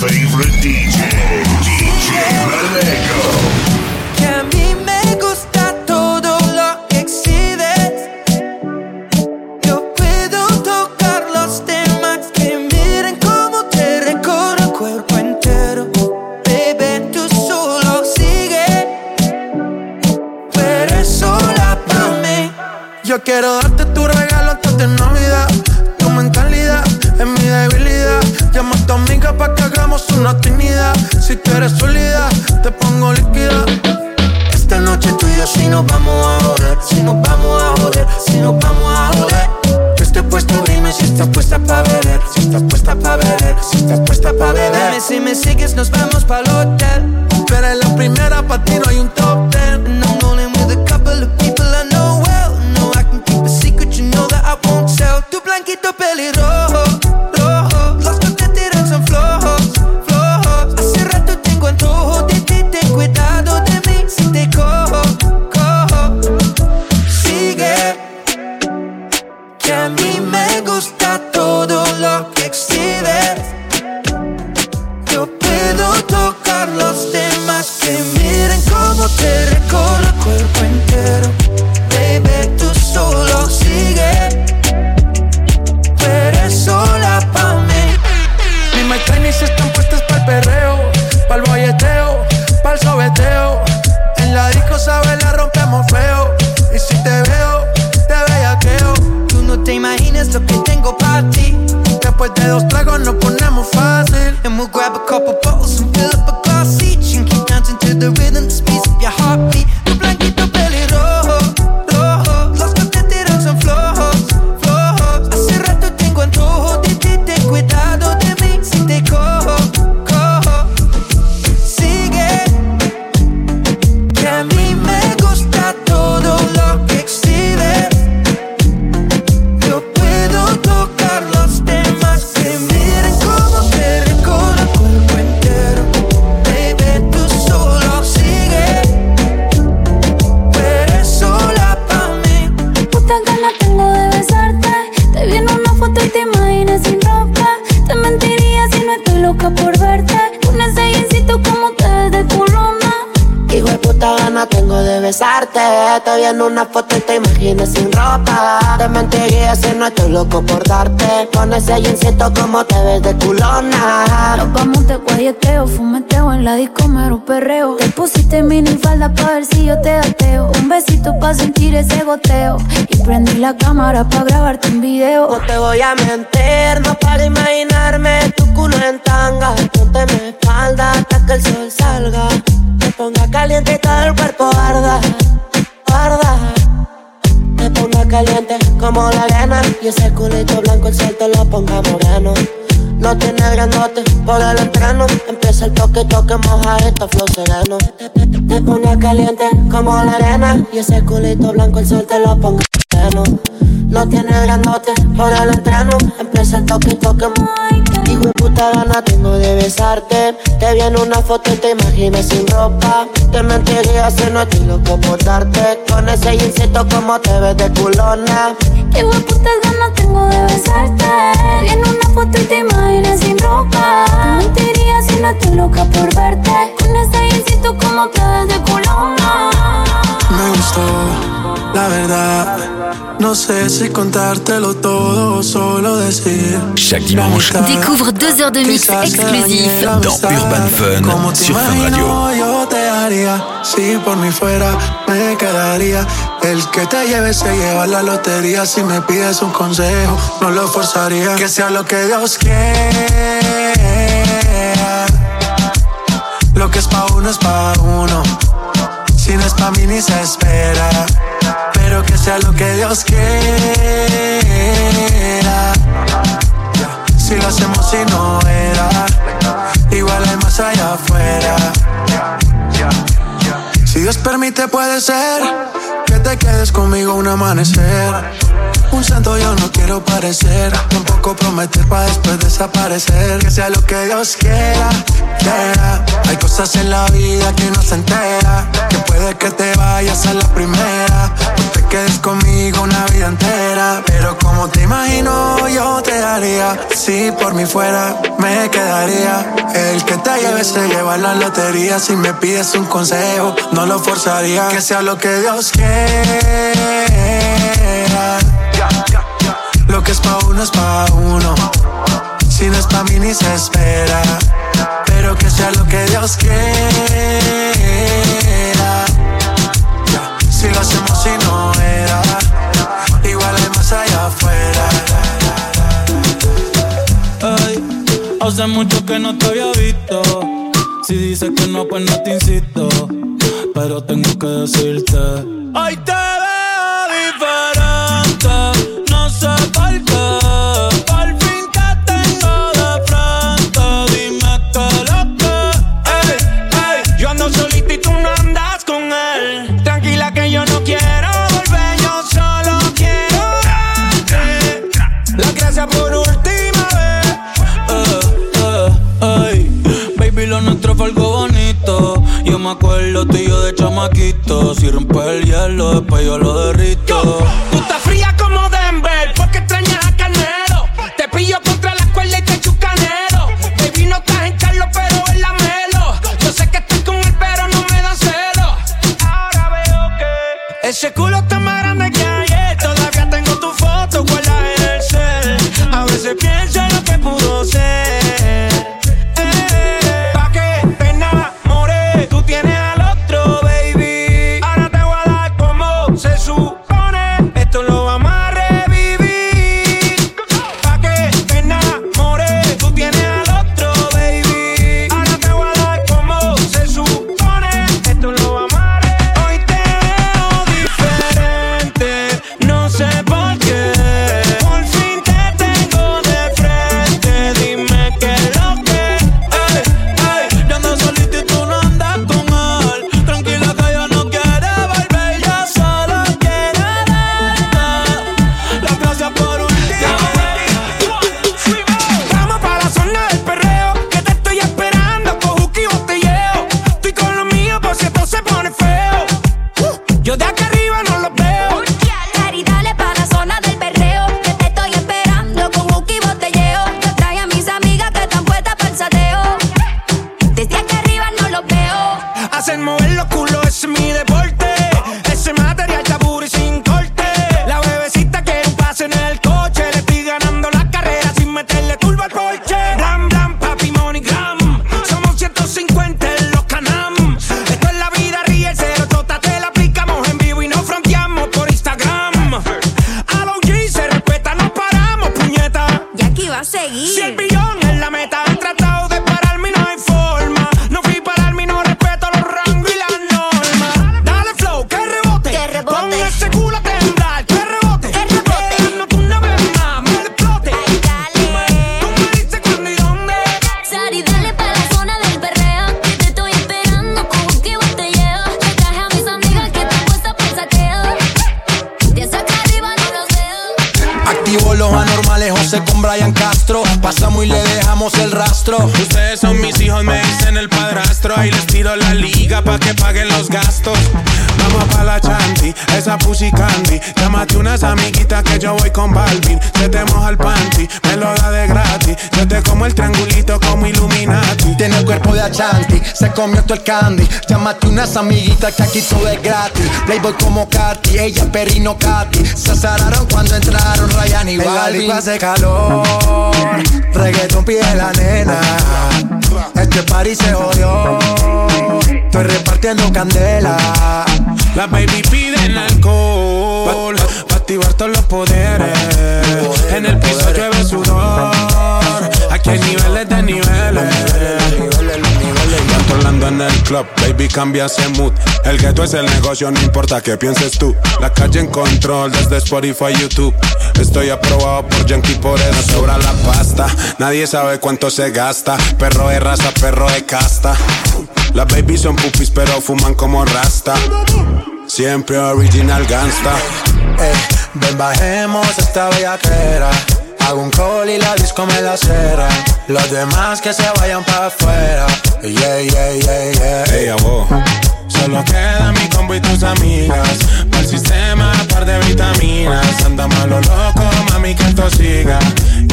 favorite DJ, como te ves de culona. Nos vamos de guayeteo, fumeteo en la disco, mero perreo. Te pusiste mini falda pa' ver si yo te ateo. Un besito pa' sentir ese goteo. Y prendí la cámara pa' grabarte un video. No te voy a mentir, no para imaginarme tu culo en tanga. Ponte mi espalda hasta que el sol salga. Me ponga caliente y todo el cuerpo arda, arda. Caliente como la arena. Y ese culito blanco el sol te lo ponga moreno. No tiene grandote por el entreno. Empieza el toque, toque, moja esta flow sereno. Me ponga caliente como la arena. Y ese culito blanco el sol te lo ponga moreno. No tiene grandote por el entreno. Empieza el toque, toque, Hijo de puta gana tengo de besarte. Te vi en una foto y te imaginas sin ropa. Te mentiría si no estoy loco por darte. Con ese jeansito como te ves de culona. Qué putas ganas tengo de besarte. Vi en una foto y te imaginas No sé si contártelo todo o solo decir. Chaque dimanche. Découvre deux heures de mix exclusif dans. Urban Fun sur Fun Radio. Yo te haría, si por mí fuera, me quedaría. El que te lleve se lleva la lotería. Si me pides un consejo, no lo forzaría. Que sea lo que Dios quiera. Lo que es pa' uno es pa' uno. Si no es pa' mí ni se espera. Sea lo que Dios quiera. Si lo hacemos y no era. Igual hay más allá afuera. Si Dios permite, puede ser que te quedes conmigo un amanecer. Un santo yo no quiero parecer, tampoco prometer para después desaparecer. Que sea lo que Dios quiera, quiera. Hay cosas en la vida que no se entera, que puede que te vayas a la primera, no te quedes conmigo una vida entera. Pero como te imagino, yo te daría, si por mí fuera, me quedaría. El que te lleve se lleva la lotería. Si me pides un consejo, no lo forzaría. Que sea lo que Dios quiera. Lo que es pa' uno es pa' uno. Si no es pa' mí ni se espera. Pero que sea lo que Dios quiera. Si lo hacemos y no era. Igual hay más allá afuera. Ay, hace mucho que no te había visto. Si dices que no, pues no te insisto. Pero tengo que decirte. Ay, yo lo se comió todo el candy. Llámate unas amiguitas que aquí todo es gratis. Playboy como Katy, ella perino Katy. Se azararon cuando entraron Ryan y Balvin. hace calor, reggaeton pide la nena. Este party se jodió, estoy repartiendo candela. La baby piden alcohol, activar todos los poderes. En el piso llueve sudor, aquí hay niveles de niveles. Controlando en el club, baby cambia ese mood. El gueto es el negocio, no importa qué pienses tú. La calle en control desde Spotify, YouTube. Estoy aprobado por Yankee, por eso sobra la pasta. Nadie sabe cuánto se gasta. Perro de raza, perro de casta. Las baby son pupis pero fuman como rasta. Siempre original gangsta Ey, ven bajemos esta bellaquera. Hago un call y la disco me la cera. Los demás que se vayan para afuera. Yeah, yeah, yeah, yeah. Ey. Solo queda mi combo y tus amigas. Para el sistema, par de vitaminas. Anda malo loco, mami, que esto siga.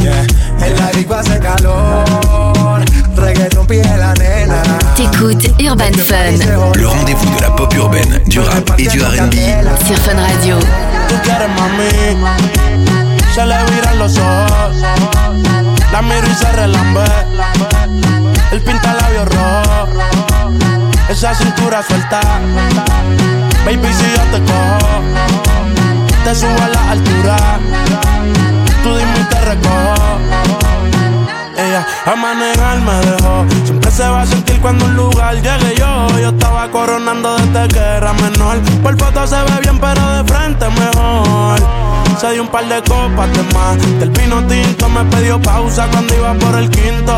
Yeah. En la disco hace calor. Reggaeton pide la nena. T'écoutes Urban Fun Le rendez-vous de la pop urbaine, du rap et du RB. sur Fun Radio. Tú quieres mami. Se le viran los ojos. La miro y se relambe. El pinta labios rojo. Esa cintura suelta. Baby, si yo te cojo, te subo a la altura. Tú dime y te recojo. Ella a manejar me dejó. Siempre se va a sentir cuando un lugar llegue yo. Yo estaba coronando desde que menor. Por foto se ve bien, pero de frente mejor. Se dio un par de copas de más. Del vino tinto me pidió pausa cuando iba por el quinto.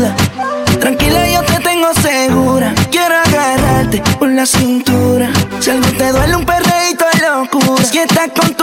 La. Tranquila, yo te tengo segura. Quiero agarrarte por la cintura. Si algo te duele, un perreíto locura. Si estás con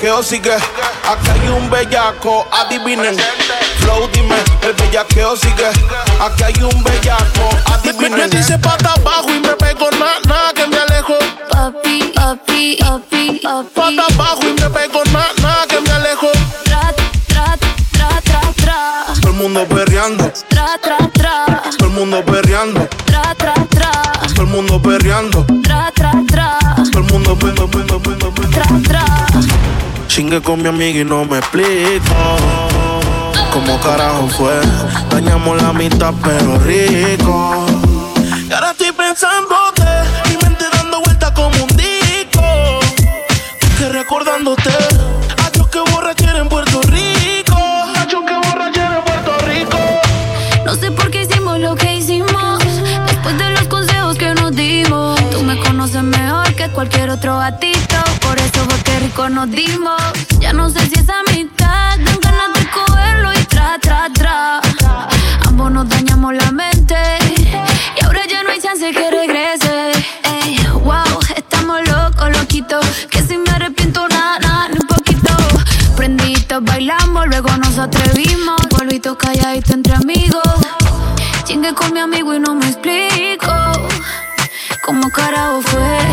bellaqueo sigue. Acá hay un bellaco, adivinen. Flow, dime, el bellaqueo sigue. Acá hay un bellaco, adivinen. Me dice pata abajo y me pego nada, nada que me alejo. Papi, papi, papi, papi. Pata abajo y me pego nada, nada que me alejo. Tra, tra, tra, tra, tra. Todo el mundo perreando, Tra, tra, tra. todo el mundo perreando, Tra, tra, tra. todo el mundo perreando. Tra, tra, tra. Todo el mundo, mundo. Tra, tra. Chingue con mi amiga y no me explico cómo carajo fue. Dañamos la mitad, pero rico. Y ahora estoy pensándote, mi mente dando vueltas como un disco. Que recordándote, adiós que borrachera en Puerto Rico. Adiós que borrachera en Puerto Rico. No sé por qué hicimos lo que hicimos. Después de los consejos que nos dimos. Tú me conoces mejor que cualquier otro. Por eso dimos. Ya no sé si esa mitad dan ganas de cogerlo y tra, tra, tra. Ambos nos dañamos la mente. Y ahora ya no hay chance que regrese. Ey, wow, estamos locos, loquitos. Que si me arrepiento, nada, ni un poquito. Prenditos, bailamos, luego nos atrevimos. Polvito calladito entre amigos. Chingue con mi amigo y no me explico. ¿Cómo carajo fue?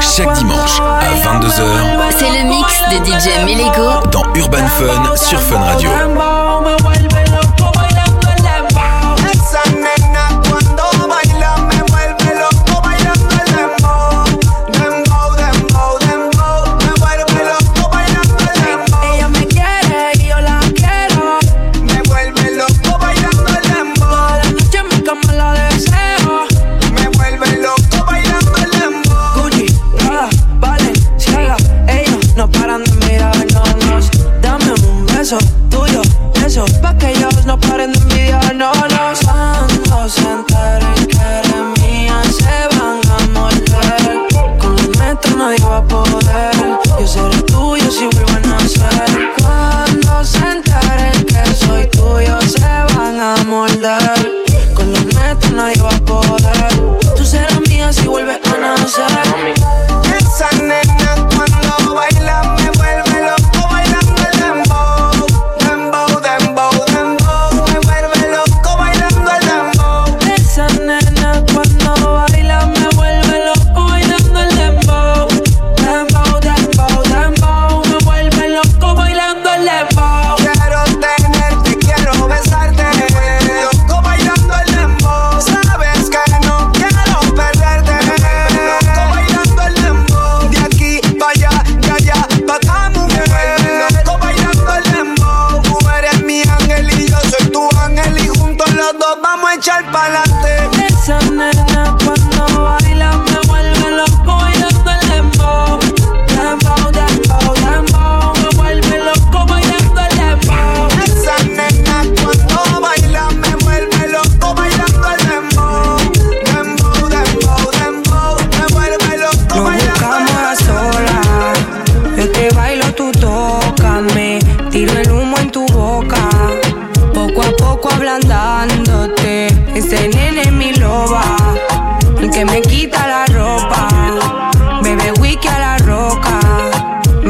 Chaque dimanche à 22h, c'est le mix de DJ Melego dans Urban Fun sur Fun Radio.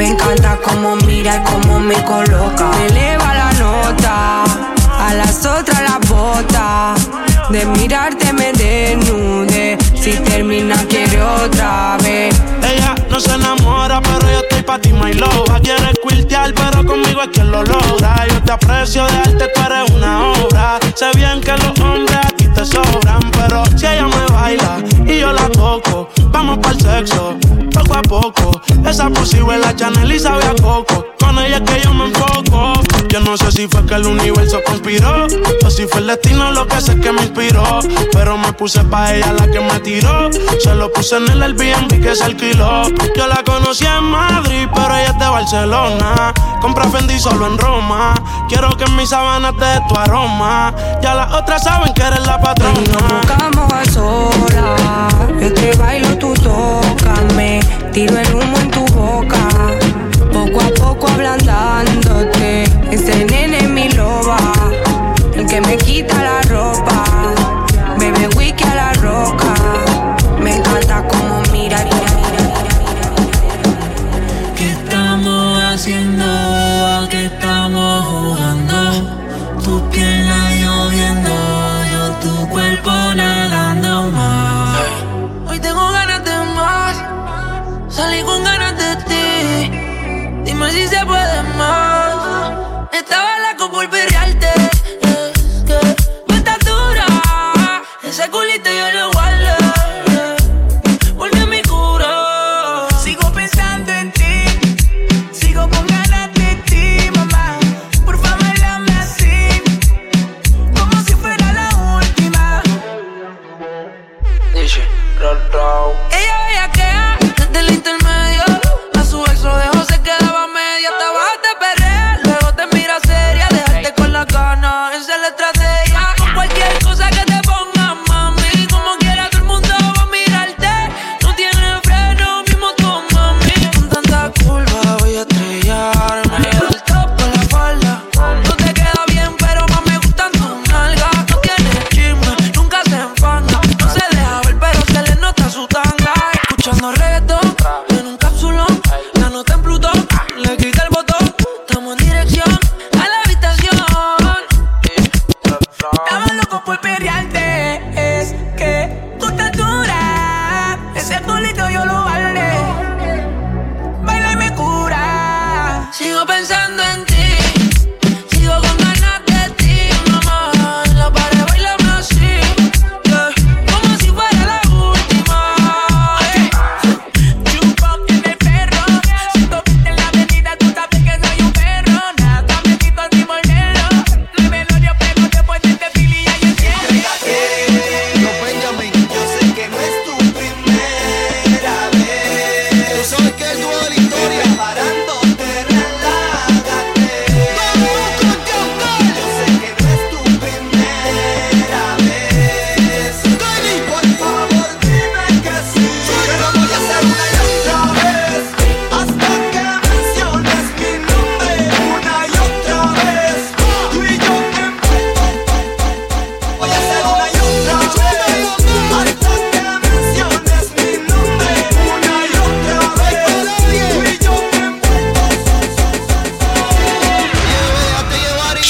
Me encanta cómo mira y cómo me coloca. Me eleva la nota, a las otras la bota. De mirarte me desnude, si termina quiere otra vez. Ella no se enamora, pero yo estoy pa' ti, my loba. Quiere quiltear, pero conmigo es quien lo logra. Yo te aprecio de arte, tú eres una obra. Sé bien que los hombres te sobran, pero si ella me baila y yo la toco, vamos para el sexo, poco a poco. Esa posible la Chanel y sabe a coco con ella que yo me enfoco. Yo no sé si fue que el universo conspiró o si fue el destino lo que sé que me inspiró. Pero me puse pa' ella la que me tiró. Se lo puse en el Airbnb que se alquiló. Yo la conocí en Madrid, pero ella es de Barcelona. Compra Fendi solo en Roma. Quiero que en mis sábanas te tu aroma. Ya las otras saben que eres la patrona. Nos buscamos a solas. Yo te bailo, tú tócame. Tiro el humo en tu boca poco ablandándote. Ese nene es mi loba, el que me quita la ropa. si se puede más. Estaba loco por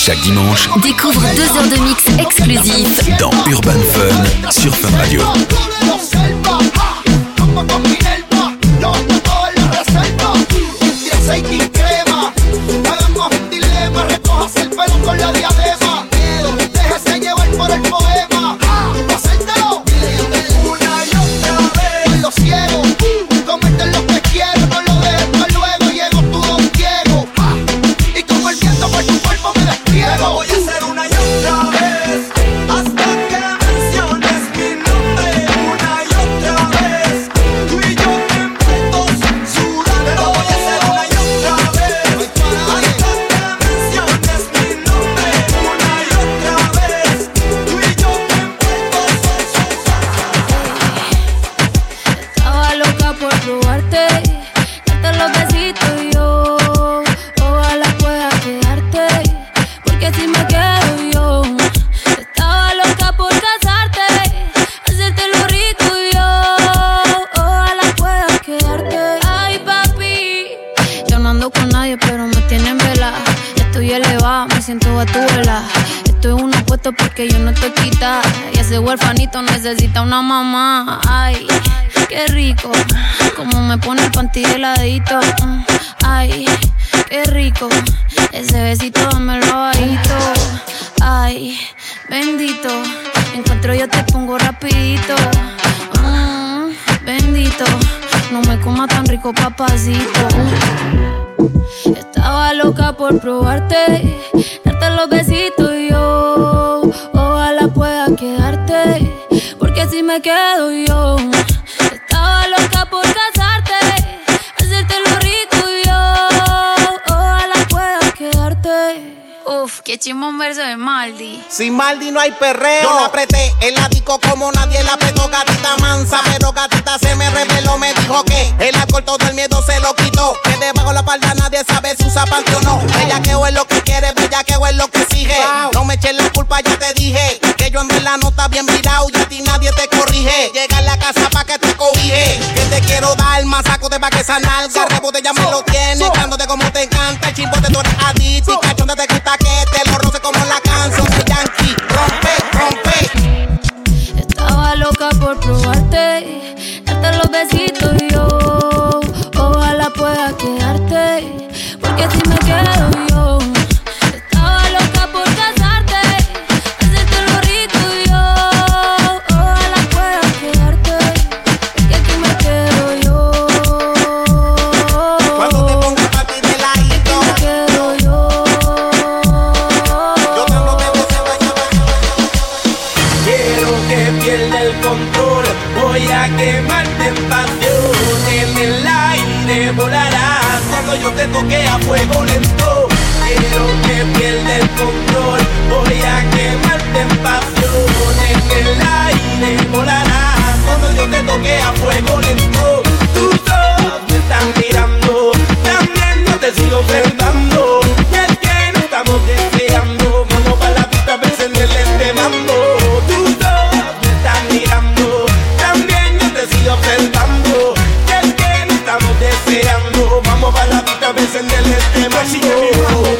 Chaque dimanche, découvre deux heures de mix exclusifs dans Urban Fun sur Fun Radio. una mamá. Ay, qué rico. Como me pone el panty heladito. quedo yo. Estaba loca por casa Echemos un verso de Maldi. Sin Maldi no hay perreo. Yo la apreté el ático como nadie la apretó. Gatita mansa, ah. pero gatita se me reveló. Me dijo que el alcohol todo el miedo se lo quitó. Que debajo la palda nadie sabe si usa parte o no. Bellaqueo es lo que quiere, bellaqueo es lo que exige. No me eches la culpa, ya te dije. Que yo en verdad no está bien mirado y a ti nadie te corrige. Llega a la casa pa' que te cobije. Que te quiero dar más saco de pa' que sanar. Garrebo ya me lo tiene. Cándote como te encanta. El chimbo de tú adicto. Y cachón te gusta que te morro, sé como la que a fuego and then let them. Because she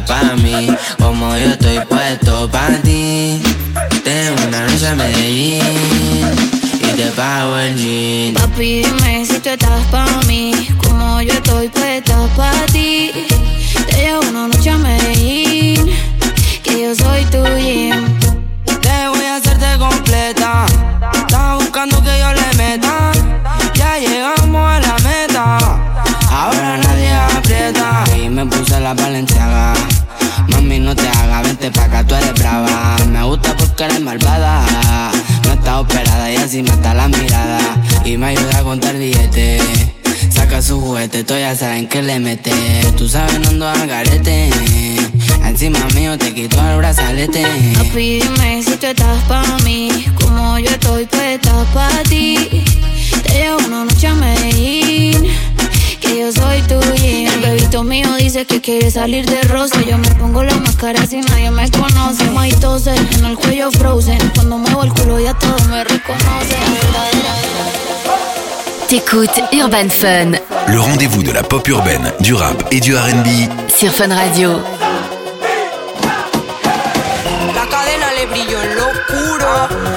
puesta pa' mí, como yo estoy puesto pa' ti. Tengo una noche a Medellín y te pago el jean. Papi, dime si tú estás pa' mí, como yo estoy puesto pa' ti. Te llevo una noche a Medellín, que yo soy tu jean. la valenciaga. Mami, no te hagas, vente pa' acá, tú eres brava. Me gusta porque eres malvada. No está operada y así me está la mirada. Y me ayuda a contar billetes. Saca su juguete, todos ya saben que le mete. Tú sabes, no ando al garete. Encima mío te quito el brazalete. Papi, dime si tú estás pa' mí. Como yo estoy, pues estás pa' ti. Te llevo una noche a Medellín que yo soy tuya. El bebito mío dice que quiere salir de rosa. Yo me pongo la máscara si nadie me conoce. My tose, en el cuello frozen. Cuando muevo el culo ya todos me reconocen. T'écoutes Urban Fun. Le rendez-vous de la pop urbaine, du rap et du RB. Sur Fun Radio. La cadena le brilló en lo.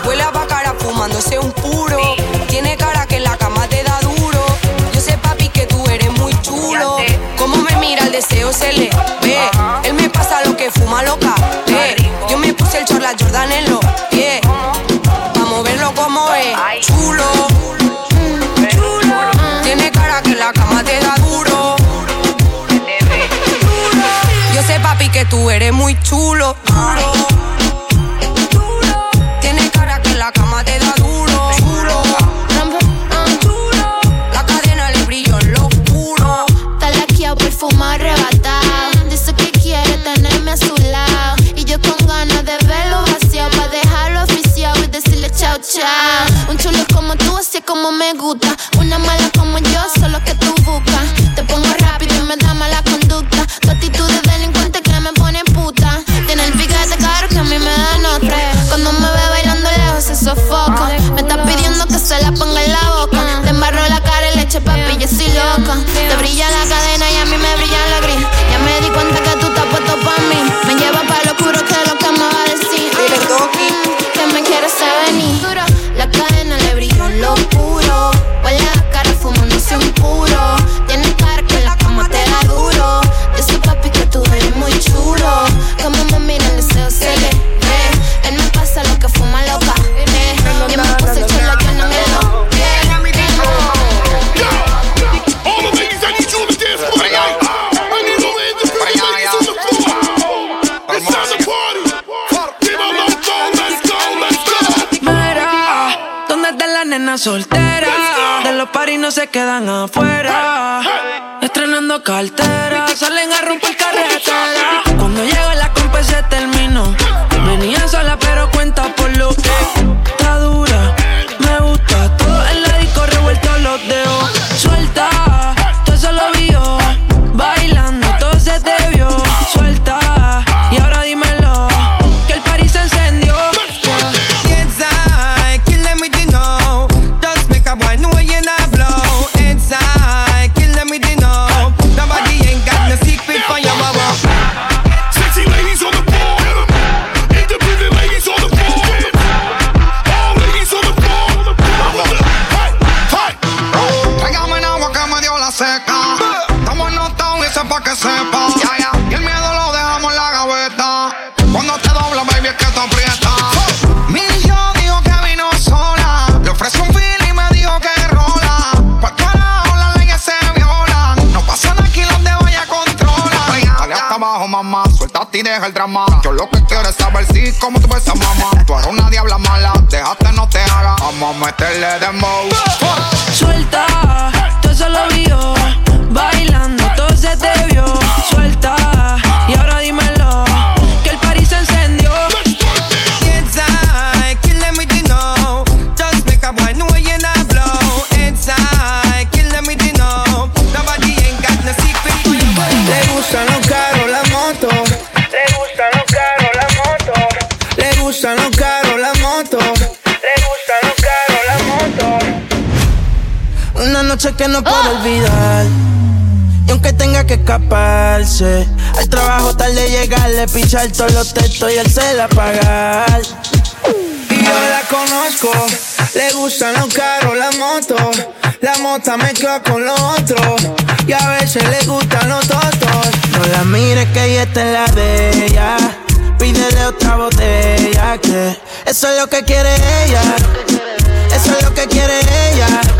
Al trabajo tarde llegarle, pichar todos los textos y él se la pagar. Y yo la conozco. Le gustan los carros, la moto. La mota mezcla con lo otro. Y a veces le gustan los totos. No la mires que ella está en la de ella. Pídele otra botella que eso es lo que quiere ella. Eso es lo que quiere ella.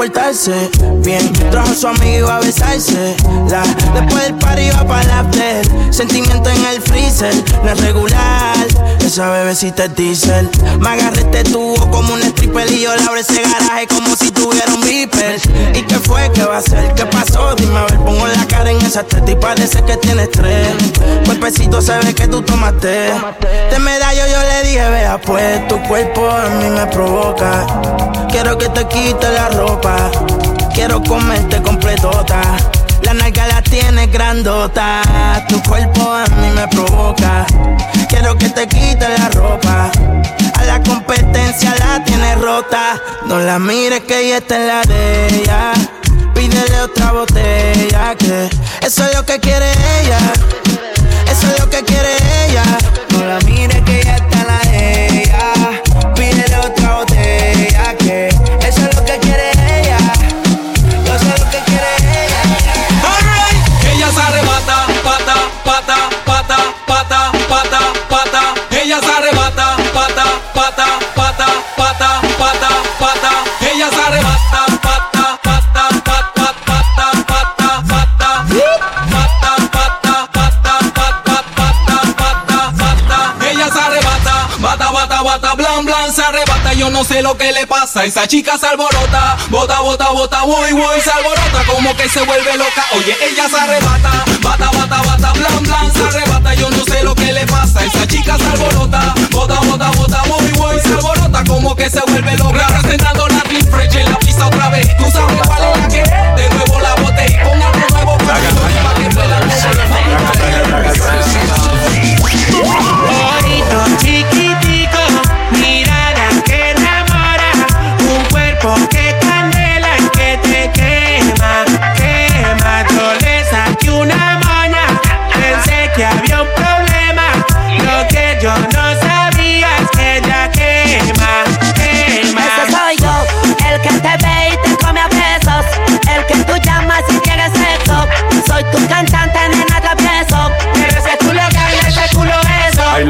Portarse bien. Trajo a su amigo y iba a besarse. La, después del party iba para la after. Sentimiento en el freezer, no es regular. Esa bebecita es diesel. Me agarré este tubo como un stripper y yo le abro ese garaje como si tuviera un beeper. ¿Y qué fue? ¿Qué va a hacer? ¿Qué pasó? Dime a ver, pongo la cara en esa teta y parece que tienes tres. Cuerpecito se ve que tú tomaste. De medallo yo le dije, vea pues, tu cuerpo a mí me provoca. Quiero que te quite la ropa. Quiero comerte completota. La nalga la tienes grandota. Tu cuerpo a mí me provoca. Quiero que te quite la ropa. A la competencia la tienes rota. No la mires que ella está en la de ella. Pídele otra botella que eso es lo que quiere ella. Eso es lo que quiere ella. No la mires que ella está se arrebata. Yo no sé lo que le pasa, esa chica se alborota. Bota, bota, bota, voy, voy, se alborota. Como que se vuelve loca. Oye, ella se arrebata, bata, bata, bata, blan, blan, se arrebata. Yo no sé lo que le pasa, esa chica se alborota. Bota, bota, bota, voy, voy, se alborota. Como que se vuelve loca. Representando la Fresh en la pista otra vez. Tú sabes cuál es la que? De nuevo la bote y con algo nuevo para que pueda cuerpo que candela que te quema, quema. Yo le saqué una moña, pensé que había un problema, lo que yo no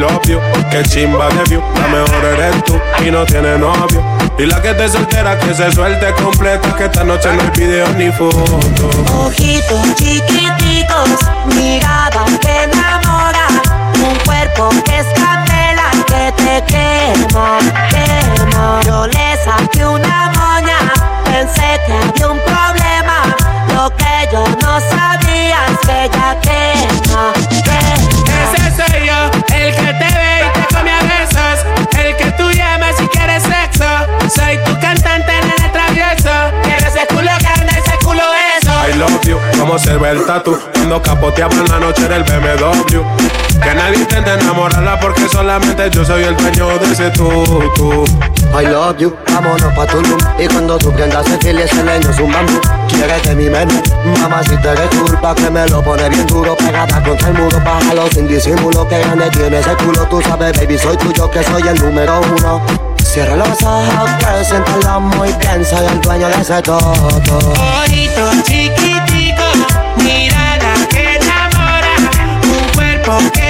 love you, que chimba de view, la mejor eres tú y no tiene novio. Y la que te soltera que se suelte completa, que esta noche no hay video ni foto. Ojitos chiquiticos, mirada que enamora, un cuerpo que es candela que te quema, quema. Yo le saqué una moña, pensé que había un problema, lo que yo no sabía es que ella quema, quema. Ese soy yo, el que te ve y te come a besos, el que tú llamas si quieres sexo. Soy tu cantante en el travieso, pero ese culo gana, ese culo eso. I love you, como se ve el tatu. Cuando capoteaba en la noche del BMW Que nadie intente enamorarla porque solamente yo soy el dueño de ese tutu. I love you, vámonos pa' Tulum. Y cuando tú prendas el fil y ese leño es un bambú De mi menú, te eres culpa Que me lo pone bien duro, pegada contra el muro Bájalo sin disimulo, que grande tiene ese culo. Tú sabes baby, soy tuyo, que soy el número uno. Cierra los ojos, que siéntalo muy bien Soy el dueño de ese todo. Ojito chiquitico, mirada que enamora, un cuerpo que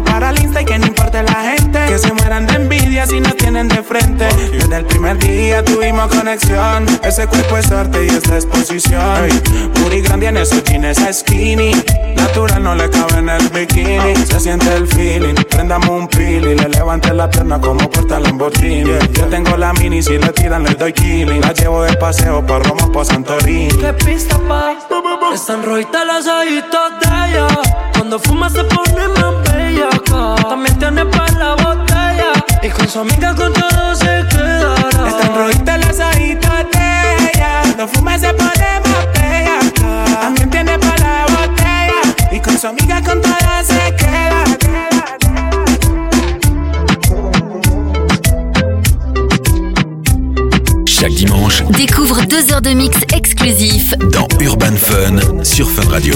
foto para el Insta y que no importe la gente. Que se mueran de envidia si nos tienen de frente. Desde el primer día tuvimos conexión. Ese cuerpo es arte y esta exposición. Puri grande en esos jeans skinny. Natural no le cabe en el bikini. Se siente el feeling. Prendamos un pili. Le levante la pierna como porta Lamborghini. Yo tengo la mini. Si le tiran, le doy killing. La llevo de paseo por Roma, por Santorini. ¿Qué pista pa? Están rojitas las ojitos de ella. Cuando fuma se pone más. También tiene para la botella. Y con su amiga con todo se quedará. Están rojitas las ojitos de ella. Cuando fuma se pone más bella. También tiene para la botella. Y con su amiga con todo se queda. Chaque dimanche, Découvre deux heures de mix exclusif dans Urban Fun sur Fun Radio.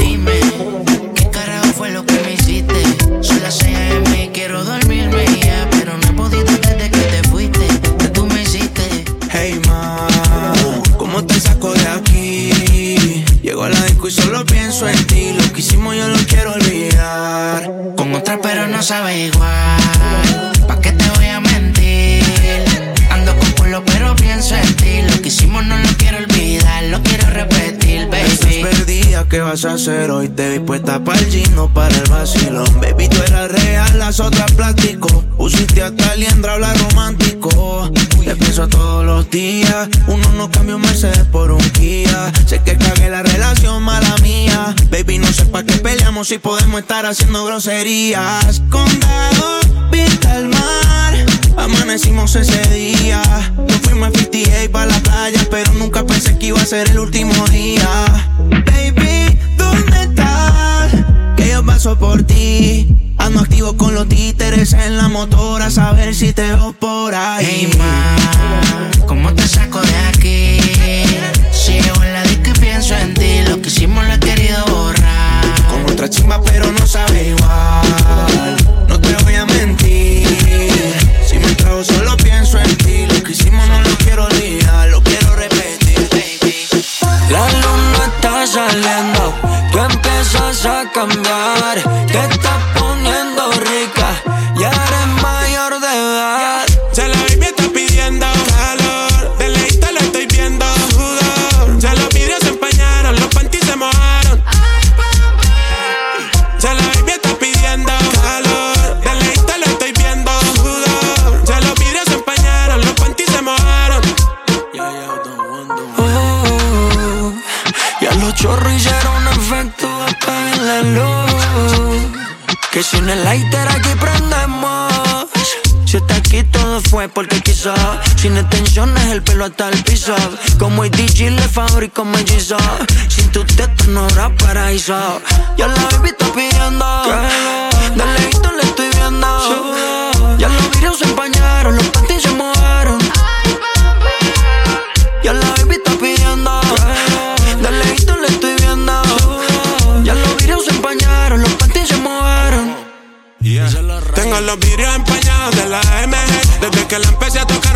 Hoy? Te vi puesta para el gino, para el vacilón. Baby, tú eras real, las otras plástico. Pusiste hasta liendra, habla romántico. Te pienso todos los días. Uno no cambia un Mercedes por un Kia. Sé que cagué la relación, mala mía. Baby, no sé pa' qué peleamos si podemos estar haciendo groserías. Condado, vista al mar. Amanecimos ese día. Nos fuimos a 58 para la playa, pero nunca pensé que iba a ser el último día. Baby, yo paso por ti. Ando activo con los títeres en la motora, a saber si te veo por ahí. Hey ma, ¿cómo te saco de aquí? Si llego en la disco y pienso en ti, lo que hicimos lo he querido borrar. Con otra chimba, pero no sabe igual. A cambiar. Sin extensiones, el pelo hasta el piso. Como el DJ le fabrico mellizo. Sin tu teta no habrá paraíso. Ya la baby está pidiendo. De lejito le estoy viendo. Ya los videos se empañaron, los panties se mojaron. Ya la baby está pidiendo. De lejito le estoy viendo. Ya los videos se empañaron, los panties se mojaron. Tengo los vidrios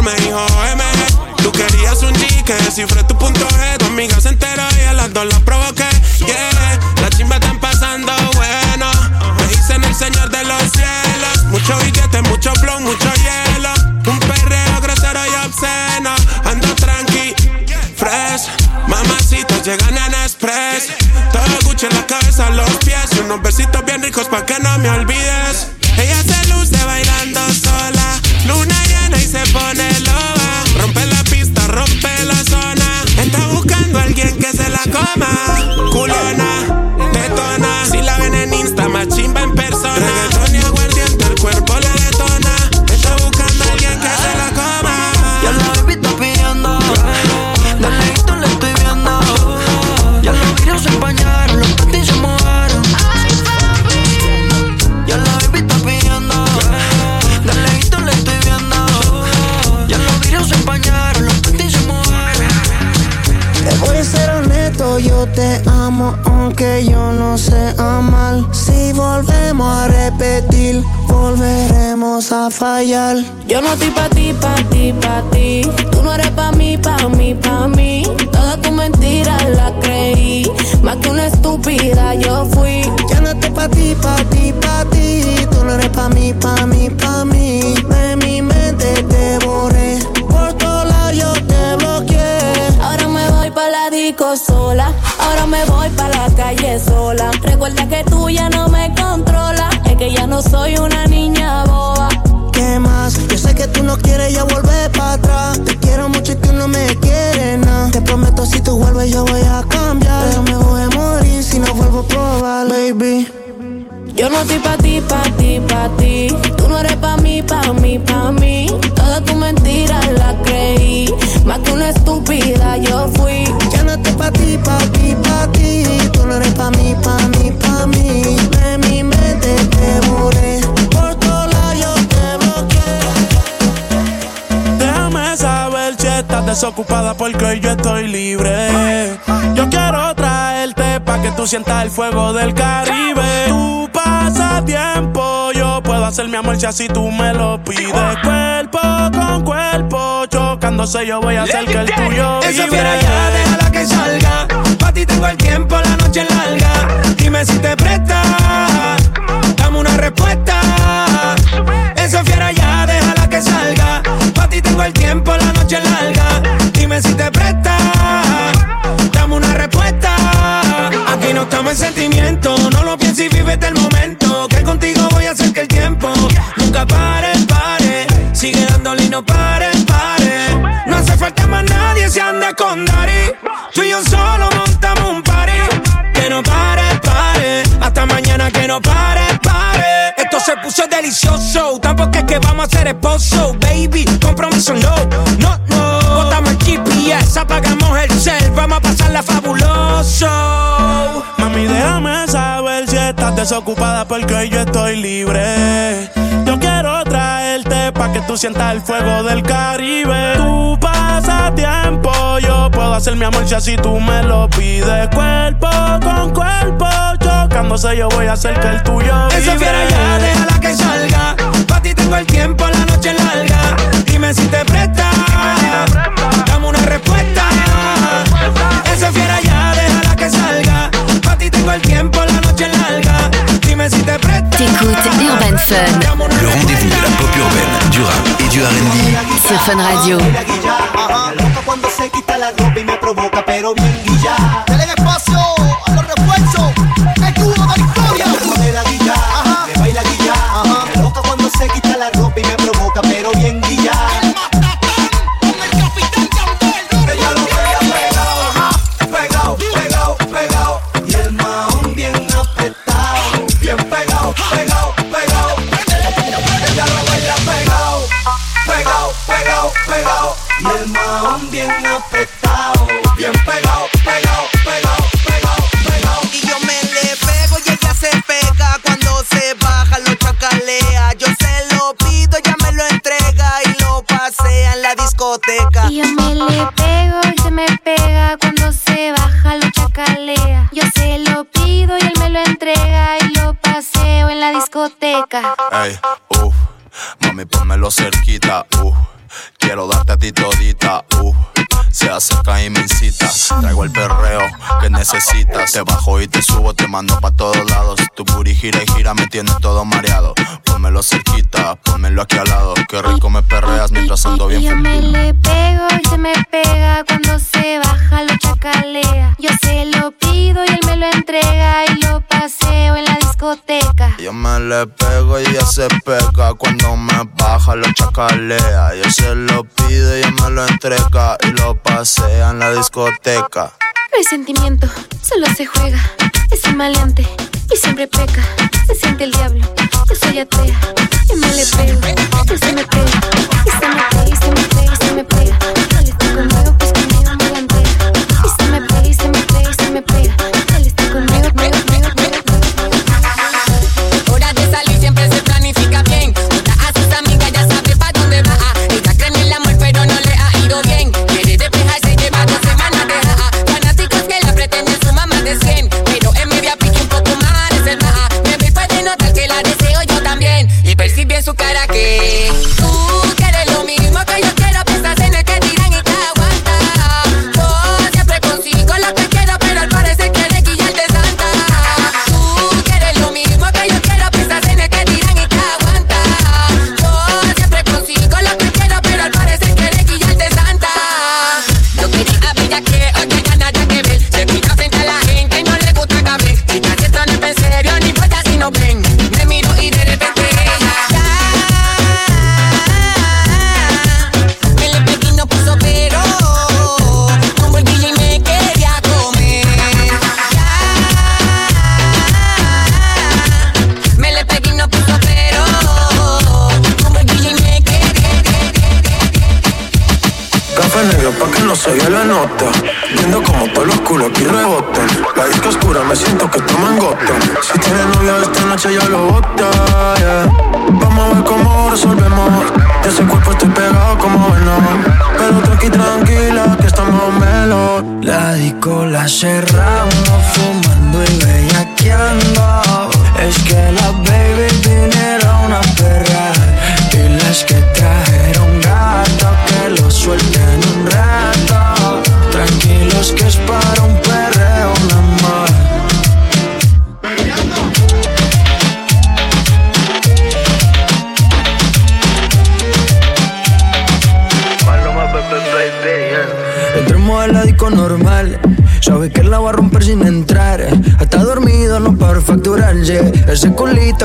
me dijo MG. Tú querías un que descifre tu punto G. Tu amiga se enteró y a las dos las provoqué. Yeah, las chimbas están pasando bueno. Me dicen el señor de los cielos. Mucho billete, mucho flow, mucho hielo. Un perreo grosero y obsceno. Ando tranqui, fresh. Mamacitos llegan en express. Todo Gucci en la cabeza, los pies. Unos besitos bien ricos pa' que no me olvides. Te amo aunque yo no sé amar. Si volvemos a repetir, volveremos a fallar. Yo no estoy pa' ti, pa' ti, pa' ti. Tú no eres pa' mí, pa' mí, pa' mí. Toda tu mentira la creí. Más que una estúpida yo fui. Ya no estoy pa' ti, pa' ti, pa' ti. Tú no eres pa' sola. Ahora me voy para la calle sola. Recuerda que tú ya no me controlas. Es que ya no soy una niña boba. ¿Qué más? Yo sé que tú no quieres ya volver para atrás. Te quiero mucho y tú no me quieres nada. Te prometo si tú vuelves yo voy a cambiar. Pero me voy a morir si no vuelvo a probar, baby. Yo no estoy pa' ti, pa' ti, pa' ti. Tú no eres pa' mí, pa' mí, pa' mí. Todas tus mentiras las creí. Más que una estúpida yo fui. Ya no estoy pa' ti, pa' ti, pa' ti. Tú no eres pa' mí, pa' mí, pa' mí. De mi mente te borré. Por todos lados yo te bloqueé. Déjame saber si estás desocupada porque hoy yo estoy libre. Yo quiero traerte pa' que tú sientas el fuego del Caribe. Tu pasatiempo, yo puedo hacer mi amor si así tú me lo pides. Cuerpo con cuerpo, chocándose yo voy a hacer que el tuyo Esa fiera ya, déjala que salga. Pa' ti tengo el tiempo, la noche es larga. Dime si te presta. Con. Tú y yo solo montamos un party. Que no pare, pare. Hasta mañana que no pare, pare. Esto se puso delicioso. Tampoco es que vamos a ser esposo, baby. Compromiso no, no, no. Botamos el GPS, apagamos el cel. Vamos a pasarla fabuloso. Mami, déjame saber si estás desocupada porque hoy yo estoy libre. Yo quiero traerte pa' que tú sientas el fuego del Caribe. Tu pasatiempo, yo puedo hacer mi amor si así tú me lo pides. Cuerpo con cuerpo, chocándose yo voy a hacer que el tuyo Esa vibre. fiera ya, déjala que salga. Pa' ti tengo el tiempo, la noche es larga. Dime si te presta. Dame una respuesta. Esa fiera ya, déjala que salga. Pa' ti tengo el tiempo, la noche es larga. Dime si te presta. T'écoutes Urban Fun Le rendez-vous de la pop urbaine, du rap et du R&B. sur Fun Radio. Ajá. Loca cuando se quita la ropa y me provoca, pero bien guilla. Dale espacio Ey, uff, mami, ponmelo cerquita, uff. Quiero darte a ti todita, acerca y me incita. Traigo el perreo que necesitas. Te bajo y te subo, te mando pa' todos lados. Tu booty gira y gira, me tienes todo mareado. Pónmelo cerquita, pónmelo aquí al lado. Qué rico me perreas mientras ando Y yo bien me le pego y se me pega cuando se baja, lo chacalea. Yo se lo pido y él me lo entrega y lo paseo en la discoteca. Yo me le pego y ella se pega cuando me baja, lo chacalea. Yo se lo pido y ella me lo entrega y lo pasea en la discoteca. No hay sentimiento, solo se juega. Es un maleante y siempre peca. Se siente el diablo, yo soy atea. Y me le pego, se me pega. Y se me pega, se me pega, y se me pega. Él está conmigo, pues conmigo me lantea. Y se me pega, y se me pega, y se me pega.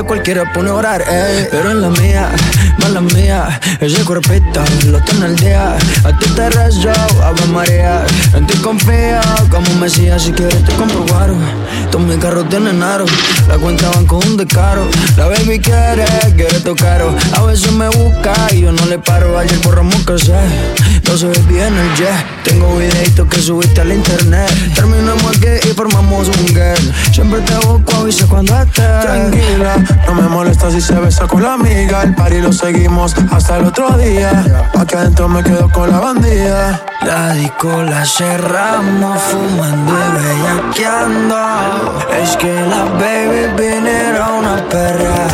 Cualquiera pone a orar. Pero en la mía, mala mía. Ese cuerpito lo tiene al día. A ti te rezo, Ave María. En ti confío como un mesías. Si quieres te compro guaro. Todos mis carros tienen aro. La cuenta van con un descaro. La baby quiere, quiere tocar. A veces me busca y yo no le paro. Ayer borramos que sé. No se ve bien el jet. Tengo videitos que subiste al internet. Terminamos aquí y formamos un girl. Siempre te busco, avisa cuando estés. Tranquila, no me molesta si se besa con la amiga. El party lo seguimos hasta el otro día. Aquí adentro me quedo con la bandida. La disco la cerramos fumando y bellaqueando. Es que las baby vinieron a perrar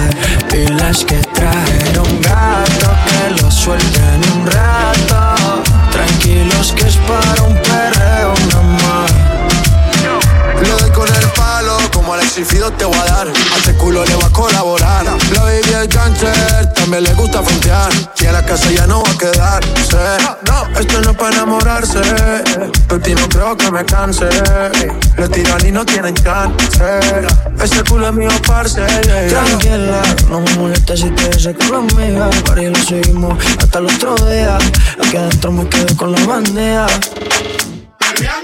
y las que trajeron gato que lo suelten un rato. Alexis Fido te voy a dar. A culo le va a colaborar. La baby es cáncer, también le gusta frontear. Y a la casa ya no va a quedarse. No, esto no es para enamorarse. Por ti no creo que me canse. Le tiran y no tienen chance. Ese culo es mío, parce. Tranquila, no me molesta si te besas con la amiga. Para lo seguimos hasta el otro día. Aquí adentro me quedo con la bandeja. Atrás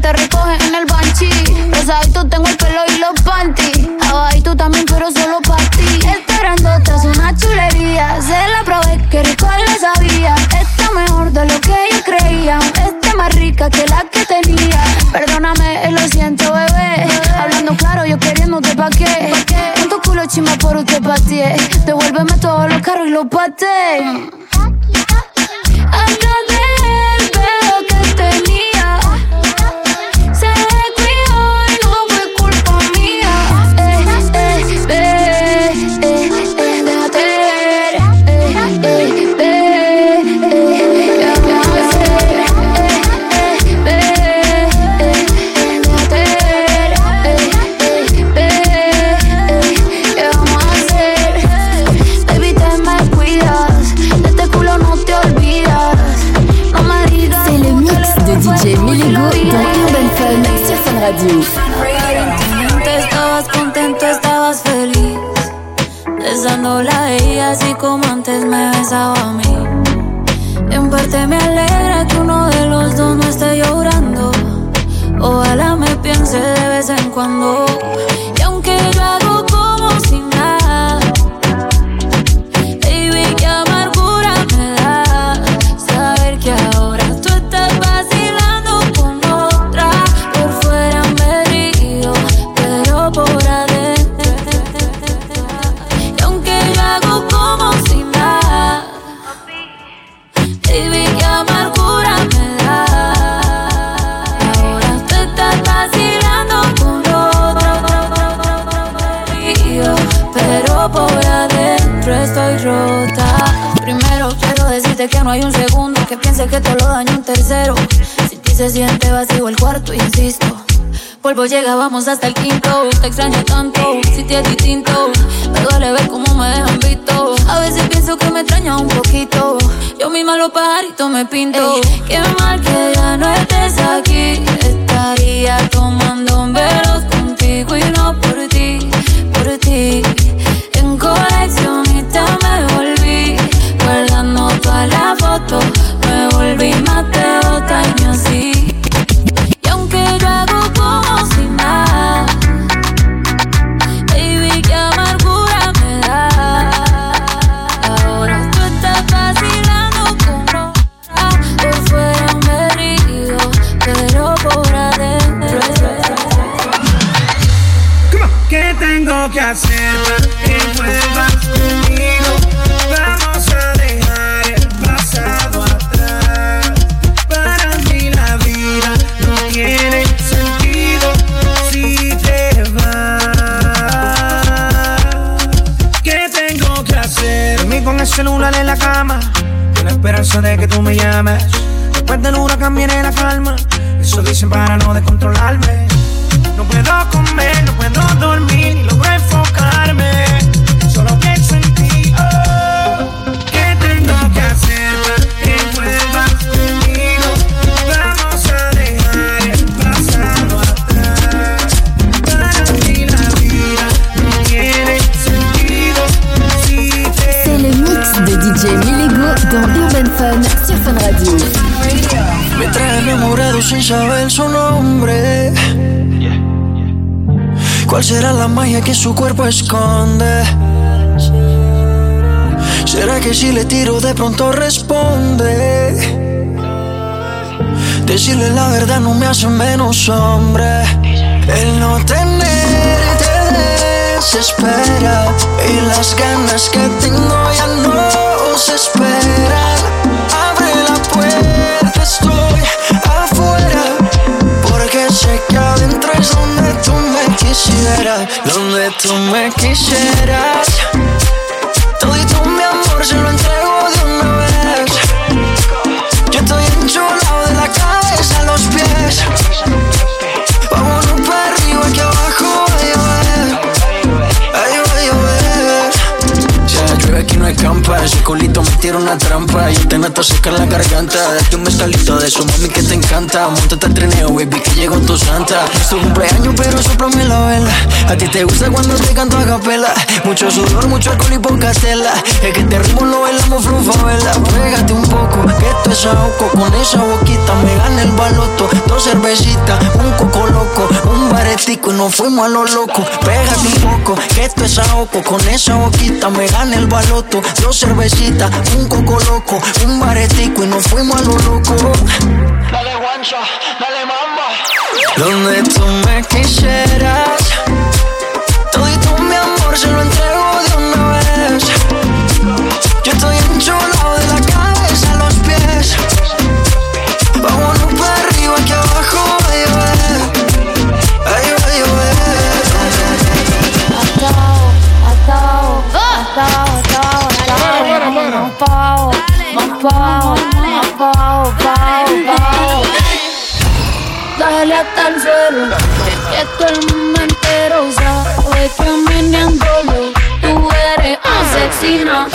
Te recoge en el banchi Rosadito tengo el pelo y los panties. Abajito también pero solo para ti. Esperándote es una chulería. Se la probé, que rico le sabía. Está mejor de lo que yo creía. Está más rica que la que tenía. Perdóname, eh, lo siento bebé. Hablando claro, yo queriéndote pa' qué. Con tu culo chima por usted pateé Devuélveme todos los carros y los paté vamos hasta el quinto. Te extraño tanto, si te es distinto. Me duele ver cómo me dejan visto. A veces pienso que me extraña un poquito. Yo misma los pajaritos me pinto. qué mal que ya no estés aquí. Estaría tomando velos contigo y no por ti, por ti. Celular en la cama, con la esperanza de que tú me llames. Después del huracán viene la calma, eso dicen para no descontrolarme. No puedo comer, no puedo dormir, dans Urban Fun sur Fun Radio. Me trae enamorado sin saber su nombre. ¿Cuál será la magia que su cuerpo esconde? ¿Será que si le tiro de pronto responde? Decirle la verdad no me hace menos hombre. El no tenerte desespera y las ganas que tengo ya no se esperan. Abre la puerta, estoy afuera. Porque sé que adentro es donde tú me quisieras, donde tú me quisieras. Todo mi amor se lo entrego de una vez. Yo estoy enchulado de la cabeza a los pies. Vámonos para aquí no hay campa, ese colito me tira una trampa y te noto secar la garganta. Date un mezcalito de eso, mami, que te encanta. Montate al trineo, baby, que llegó tu santa. Es tu cumpleaños, pero soplame la vela. A ti te gusta cuando te canto a capela. Mucho sudor, mucho alcohol y poca tela. Es que te ritmo lo bailamos vela. Pégate un poco, que esto es ahogo. Con esa boquita me gana el baloto. Dos cervecitas, un coco loco, un baretico y nos fuimos a lo loco. Pégate un poco, que esto es ahogo. Con esa boquita me gana el baloto. Dos cervecitas, un coco loco, un baretico y nos fuimos a lo loco. Dale guancha, dale mamba. Donde tú me quisieras, todo mi amor se lo entrego que todo el mundo entero sabe que meneándolo tú eres asesina.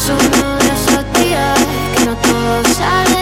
Esto es uno de esos días que no todo sale